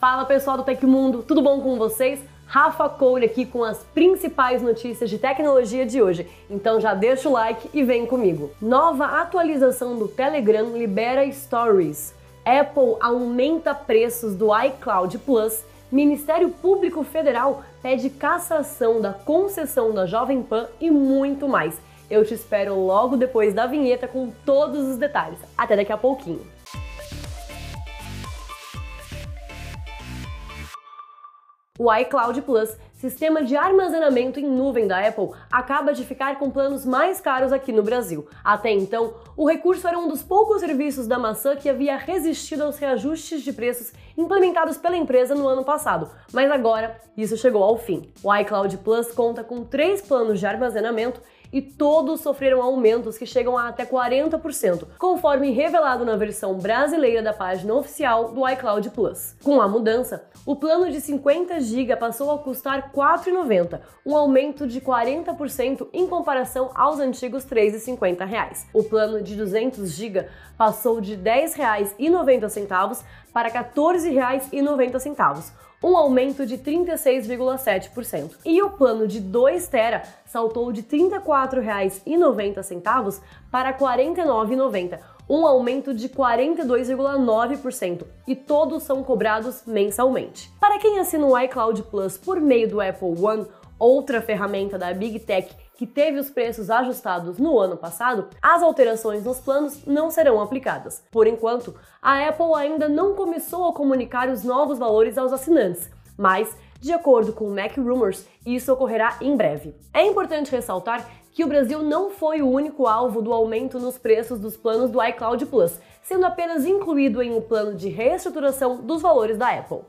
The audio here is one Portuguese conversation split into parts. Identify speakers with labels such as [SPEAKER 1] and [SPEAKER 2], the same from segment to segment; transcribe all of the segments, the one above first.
[SPEAKER 1] Fala pessoal do Tecmundo, tudo bom com vocês? Rafa Coure aqui com as principais notícias de tecnologia de hoje. Então já deixa o like e vem comigo. Nova atualização do Telegram libera Stories. Apple aumenta preços do iCloud Plus. Ministério Público Federal pede cassação da concessão da Jovem Pan e muito mais. Eu te espero logo depois da vinheta com todos os detalhes. Até daqui a pouquinho. O iCloud Plus, sistema de armazenamento em nuvem da Apple, acaba de ficar com planos mais caros aqui no Brasil. Até então, o recurso era um dos poucos serviços da maçã que havia resistido aos reajustes de preços implementados pela empresa no ano passado, mas agora isso chegou ao fim. O iCloud Plus conta com três planos de armazenamento e todos sofreram aumentos que chegam a até 40%, conforme revelado na versão brasileira da página oficial do iCloud Plus. Com a mudança, o plano de 50 GB passou a custar R$ 4,90, um aumento de 40% em comparação aos antigos R$ 3,50. O plano de 200 GB passou de R$ 10,90 para R$ 14,90 um aumento de 36,7%. E o plano de 2 tera saltou de R$ 34,90 para R$ 49,90, um aumento de 42,9%, e todos são cobrados mensalmente. Para quem assina o iCloud Plus por meio do Apple One, outra ferramenta da Big Tech que teve os preços ajustados no ano passado, as alterações nos planos não serão aplicadas. Por enquanto, a Apple ainda não começou a comunicar os novos valores aos assinantes, mas de acordo com o Mac Rumors, isso ocorrerá em breve. É importante ressaltar que o Brasil não foi o único alvo do aumento nos preços dos planos do iCloud Plus, sendo apenas incluído em um plano de reestruturação dos valores da Apple.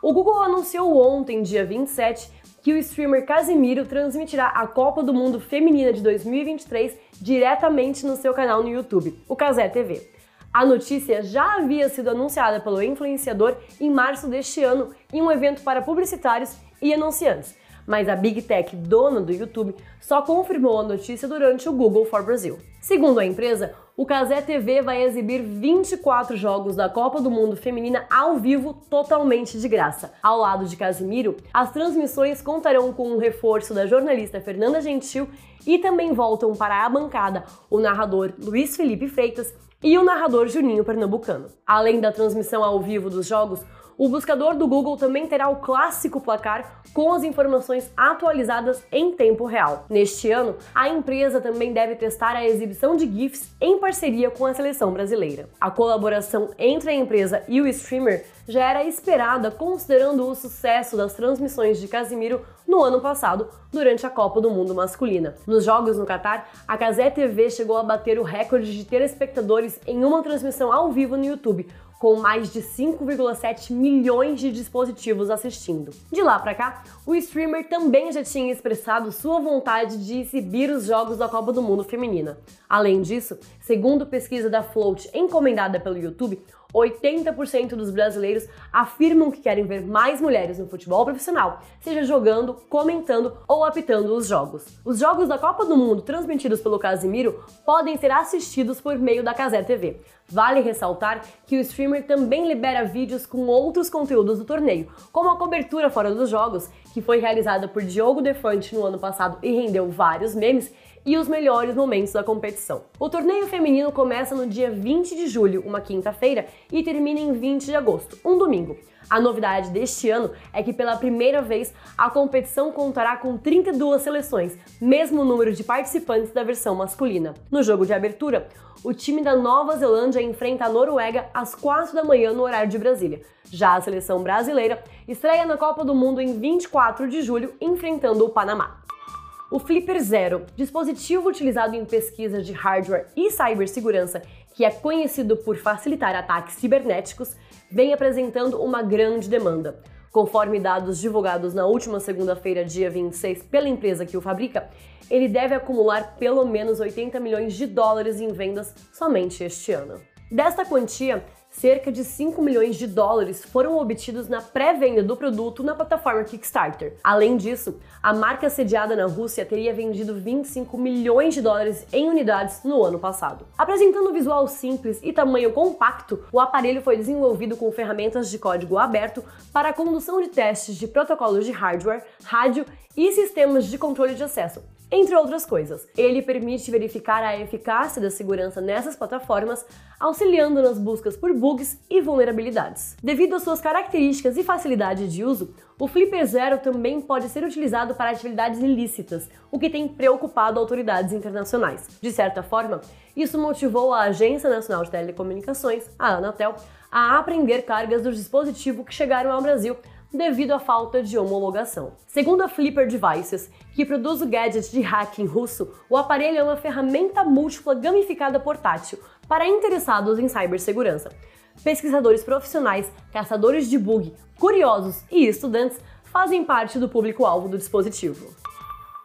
[SPEAKER 1] O Google anunciou ontem, dia 27, que o streamer Casimiro transmitirá a Copa do Mundo Feminina de 2023 diretamente no seu canal no YouTube, o Casé TV. A notícia já havia sido anunciada pelo influenciador em março deste ano em um evento para publicitários e anunciantes, mas a Big Tech, dona do YouTube, só confirmou a notícia durante o Google for Brasil. Segundo a empresa, o Casé TV vai exibir 24 jogos da Copa do Mundo Feminina ao vivo totalmente de graça. Ao lado de Casimiro, as transmissões contarão com um reforço da jornalista Fernanda Gentil e também voltam para a bancada o narrador Luiz Felipe Freitas e o narrador Juninho Pernambucano. Além da transmissão ao vivo dos jogos, o buscador do Google também terá o clássico placar com as informações atualizadas em tempo real. Neste ano, a empresa também deve testar a exibição de GIFs em parceria com a seleção brasileira. A colaboração entre a empresa e o streamer já era esperada considerando o sucesso das transmissões de Casimiro no ano passado, durante a Copa do Mundo masculina. Nos jogos no Catar, a Casé TV chegou a bater o recorde de telespectadores em uma transmissão ao vivo no YouTube, com mais de 5,7 milhões de dispositivos assistindo. De lá para cá, o streamer também já tinha expressado sua vontade de exibir os jogos da Copa do Mundo feminina. Além disso, segundo pesquisa da Float encomendada pelo YouTube, 80% dos brasileiros afirmam que querem ver mais mulheres no futebol profissional, seja jogando, comentando ou apitando os jogos. Os jogos da Copa do Mundo transmitidos pelo Casimiro podem ser assistidos por meio da Casé TV. Vale ressaltar que o streamer também libera vídeos com outros conteúdos do torneio, como a cobertura fora dos jogos, que foi realizada por Diogo Defante no ano passado e rendeu vários memes, e os melhores momentos da competição. O torneio feminino começa no dia 20 de julho, uma quinta-feira, e termina em 20 de agosto, um domingo. A novidade deste ano é que pela primeira vez a competição contará com 32 seleções, mesmo número de participantes da versão masculina. No jogo de abertura, o time da Nova Zelândia enfrenta a Noruega às 4 da manhã no horário de Brasília. Já a seleção brasileira estreia na Copa do Mundo em 24 de julho, enfrentando o Panamá. O Flipper Zero, dispositivo utilizado em pesquisa de hardware e cibersegurança, que é conhecido por facilitar ataques cibernéticos, vem apresentando uma grande demanda. Conforme dados divulgados na última segunda-feira, dia 26, pela empresa que o fabrica, ele deve acumular pelo menos 80 milhões de dólares em vendas somente este ano. Desta quantia, cerca de 5 milhões de dólares foram obtidos na pré-venda do produto na plataforma Kickstarter. Além disso, a marca sediada na Rússia teria vendido 25 milhões de dólares em unidades no ano passado. Apresentando um visual simples e tamanho compacto, o aparelho foi desenvolvido com ferramentas de código aberto para a condução de testes de protocolos de hardware, rádio e sistemas de controle de acesso, entre outras coisas. Ele permite verificar a eficácia da segurança nessas plataformas, auxiliando nas buscas por bugs e vulnerabilidades. Devido às suas características e facilidade de uso, o Flipper Zero também pode ser utilizado para atividades ilícitas, o que tem preocupado autoridades internacionais. De certa forma, isso motivou a Agência Nacional de Telecomunicações, a Anatel, a apreender cargas do dispositivo que chegaram ao Brasil devido à falta de homologação. Segundo a Flipper Devices, que produz o gadget de hacking russo, o aparelho é uma ferramenta múltipla gamificada portátil para interessados em cibersegurança. Pesquisadores profissionais, caçadores de bug, curiosos e estudantes fazem parte do público-alvo do dispositivo.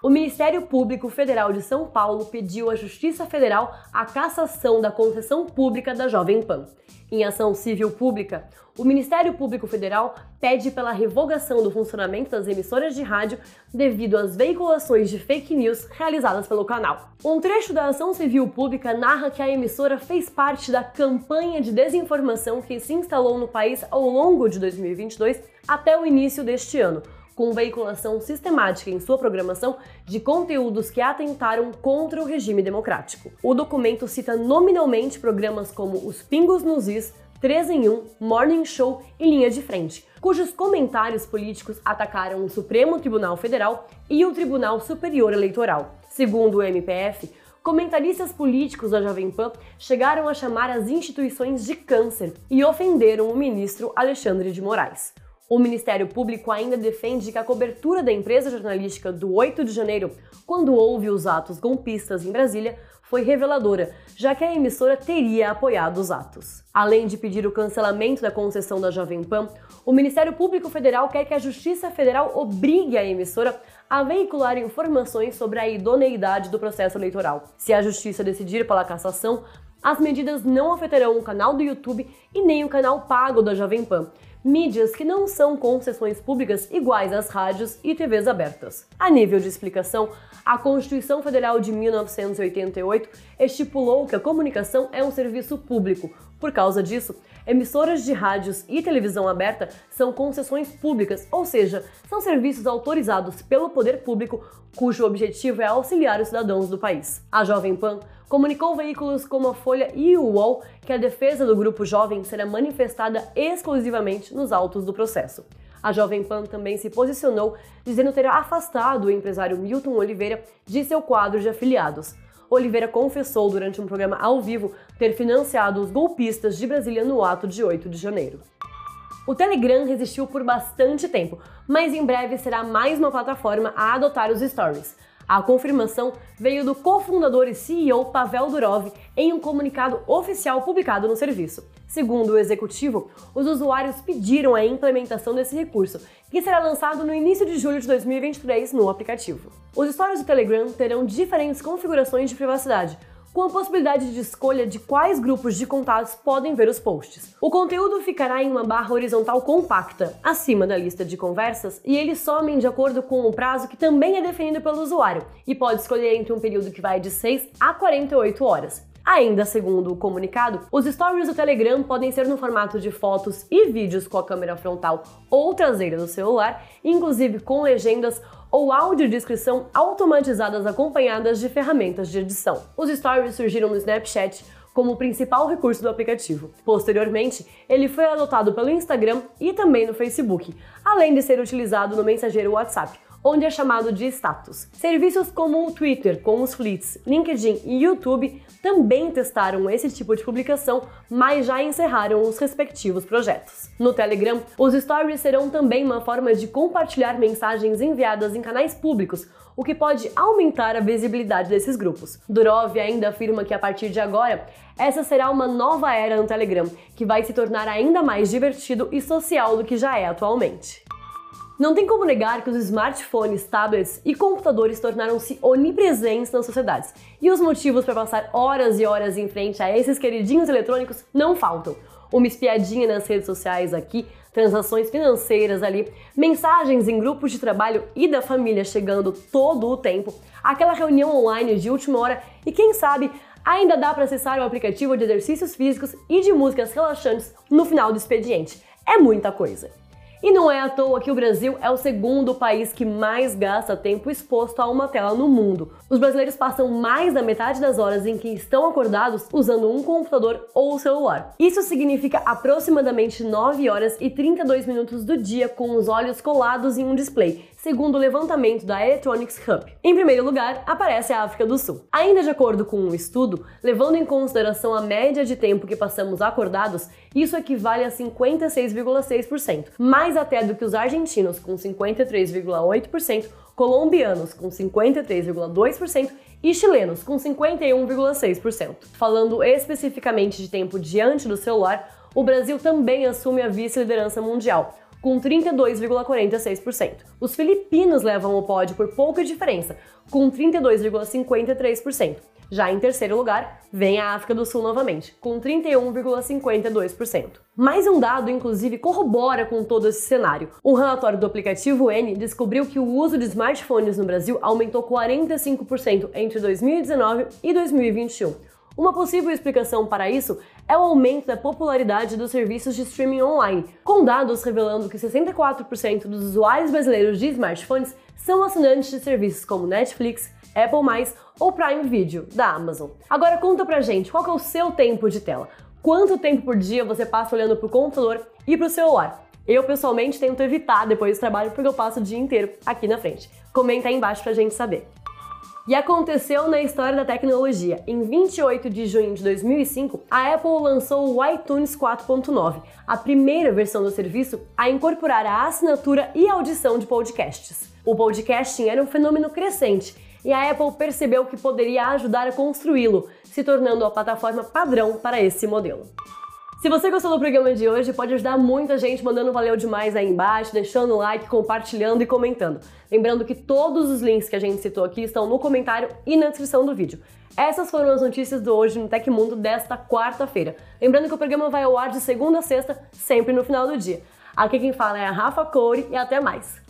[SPEAKER 1] O Ministério Público Federal de São Paulo pediu à Justiça Federal a cassação da concessão pública da Jovem Pan. Em ação civil pública, o Ministério Público Federal pede pela revogação do funcionamento das emissoras de rádio devido às veiculações de fake news realizadas pelo canal. Um trecho da ação civil pública narra que a emissora fez parte da campanha de desinformação que se instalou no país ao longo de 2022 até o início deste ano com veiculação sistemática em sua programação de conteúdos que atentaram contra o regime democrático. O documento cita nominalmente programas como Os Pingos nos Is, 3 em 1, Morning Show e Linha de Frente, cujos comentários políticos atacaram o Supremo Tribunal Federal e o Tribunal Superior Eleitoral. Segundo o MPF, comentaristas políticos da Jovem Pan chegaram a chamar as instituições de câncer e ofenderam o ministro Alexandre de Moraes. O Ministério Público ainda defende que a cobertura da empresa jornalística do 8 de janeiro, quando houve os atos golpistas em Brasília, foi reveladora, já que a emissora teria apoiado os atos. Além de pedir o cancelamento da concessão da Jovem Pan, o Ministério Público Federal quer que a Justiça Federal obrigue a emissora a veicular informações sobre a idoneidade do processo eleitoral. Se a Justiça decidir pela cassação, as medidas não afetarão o canal do YouTube e nem o canal pago da Jovem Pan, mídias que não são concessões públicas iguais às rádios e TVs abertas. A nível de explicação, a Constituição Federal de 1988 estipulou que a comunicação é um serviço público. Por causa disso, emissoras de rádios e televisão aberta são concessões públicas, ou seja, são serviços autorizados pelo poder público cujo objetivo é auxiliar os cidadãos do país. A Jovem Pan comunicou veículos como a Folha e o UOL que a defesa do grupo jovem será manifestada exclusivamente nos autos do processo. A Jovem Pan também se posicionou dizendo ter afastado o empresário Milton Oliveira de seu quadro de afiliados. Oliveira confessou durante um programa ao vivo ter financiado os golpistas de Brasília no ato de 8 de janeiro. O Telegram resistiu por bastante tempo, mas em breve será mais uma plataforma a adotar os stories. A confirmação veio do cofundador e CEO Pavel Durov em um comunicado oficial publicado no serviço. Segundo o executivo, os usuários pediram a implementação desse recurso, que será lançado no início de julho de 2023 no aplicativo. Os stories do Telegram terão diferentes configurações de privacidade, com a possibilidade de escolha de quais grupos de contatos podem ver os posts. O conteúdo ficará em uma barra horizontal compacta, acima da lista de conversas, e eles somem de acordo com o prazo que também é definido pelo usuário, e pode escolher entre um período que vai de 6 a 48 horas. Ainda segundo o comunicado, os stories do Telegram podem ser no formato de fotos e vídeos com a câmera frontal ou traseira do celular, inclusive com legendas ou audiodescrição automatizadas acompanhadas de ferramentas de edição. Os stories surgiram no Snapchat como o principal recurso do aplicativo. Posteriormente, ele foi adotado pelo Instagram e também no Facebook, além de ser utilizado no mensageiro WhatsApp, onde é chamado de status. Serviços como o Twitter, com os Fleets, LinkedIn e YouTube também testaram esse tipo de publicação, mas já encerraram os respectivos projetos. No Telegram, os stories serão também uma forma de compartilhar mensagens enviadas em canais públicos, o que pode aumentar a visibilidade desses grupos. Durov ainda afirma que a partir de agora, essa será uma nova era no Telegram, que vai se tornar ainda mais divertido e social do que já é atualmente. Não tem como negar que os smartphones, tablets e computadores tornaram-se onipresentes nas sociedades. E os motivos para passar horas e horas em frente a esses queridinhos eletrônicos não faltam. Uma espiadinha nas redes sociais aqui, transações financeiras ali, mensagens em grupos de trabalho e da família chegando todo o tempo, aquela reunião online de última hora e quem sabe ainda dá para acessar o aplicativo de exercícios físicos e de músicas relaxantes no final do expediente. É muita coisa. E não é à toa que o Brasil é o segundo país que mais gasta tempo exposto a uma tela no mundo. Os brasileiros passam mais da metade das horas em que estão acordados usando um computador ou celular. Isso significa aproximadamente 9 horas e 32 minutos do dia com os olhos colados em um display, segundo o levantamento da Electronics Hub. Em primeiro lugar, aparece a África do Sul. Ainda de acordo com um estudo, levando em consideração a média de tempo que passamos acordados, isso equivale a 56,6%, mais até do que os argentinos, com 53,8%, colombianos, com 53,2%, e chilenos, com 51,6%. Falando especificamente de tempo diante do celular, o Brasil também assume a vice-liderança mundial, com 32,46%. Os filipinos levam o pódio por pouca diferença, com 32,53%. Já em terceiro lugar, vem a África do Sul novamente, com 31,52%. Mais um dado, inclusive, corrobora com todo esse cenário. Um relatório do aplicativo N descobriu que o uso de smartphones no Brasil aumentou 45% entre 2019 e 2021. Uma possível explicação para isso é o aumento da popularidade dos serviços de streaming online, com dados revelando que 64% dos usuários brasileiros de smartphones são assinantes de serviços como Netflix, Apple+, ou Prime Video, da Amazon. Agora conta pra gente, qual é o seu tempo de tela? Quanto tempo por dia você passa olhando pro computador e pro celular? Eu, pessoalmente, tento evitar depois do trabalho porque eu passo o dia inteiro aqui na frente. Comenta aí embaixo pra gente saber. E aconteceu na história da tecnologia. Em 28 de junho de 2005, a Apple lançou o iTunes 4.9, a primeira versão do serviço a incorporar a assinatura e audição de podcasts. O podcasting era um fenômeno crescente e a Apple percebeu que poderia ajudar a construí-lo, se tornando a plataforma padrão para esse modelo. Se você gostou do programa de hoje, pode ajudar muita gente mandando valeu demais aí embaixo, deixando o like, compartilhando e comentando. Lembrando que todos os links que a gente citou aqui estão no comentário e na descrição do vídeo. Essas foram as notícias do Hoje no Tecmundo desta quarta-feira. Lembrando que o programa vai ao ar de segunda a sexta, sempre no final do dia. Aqui quem fala é a Rafa Coure e até mais.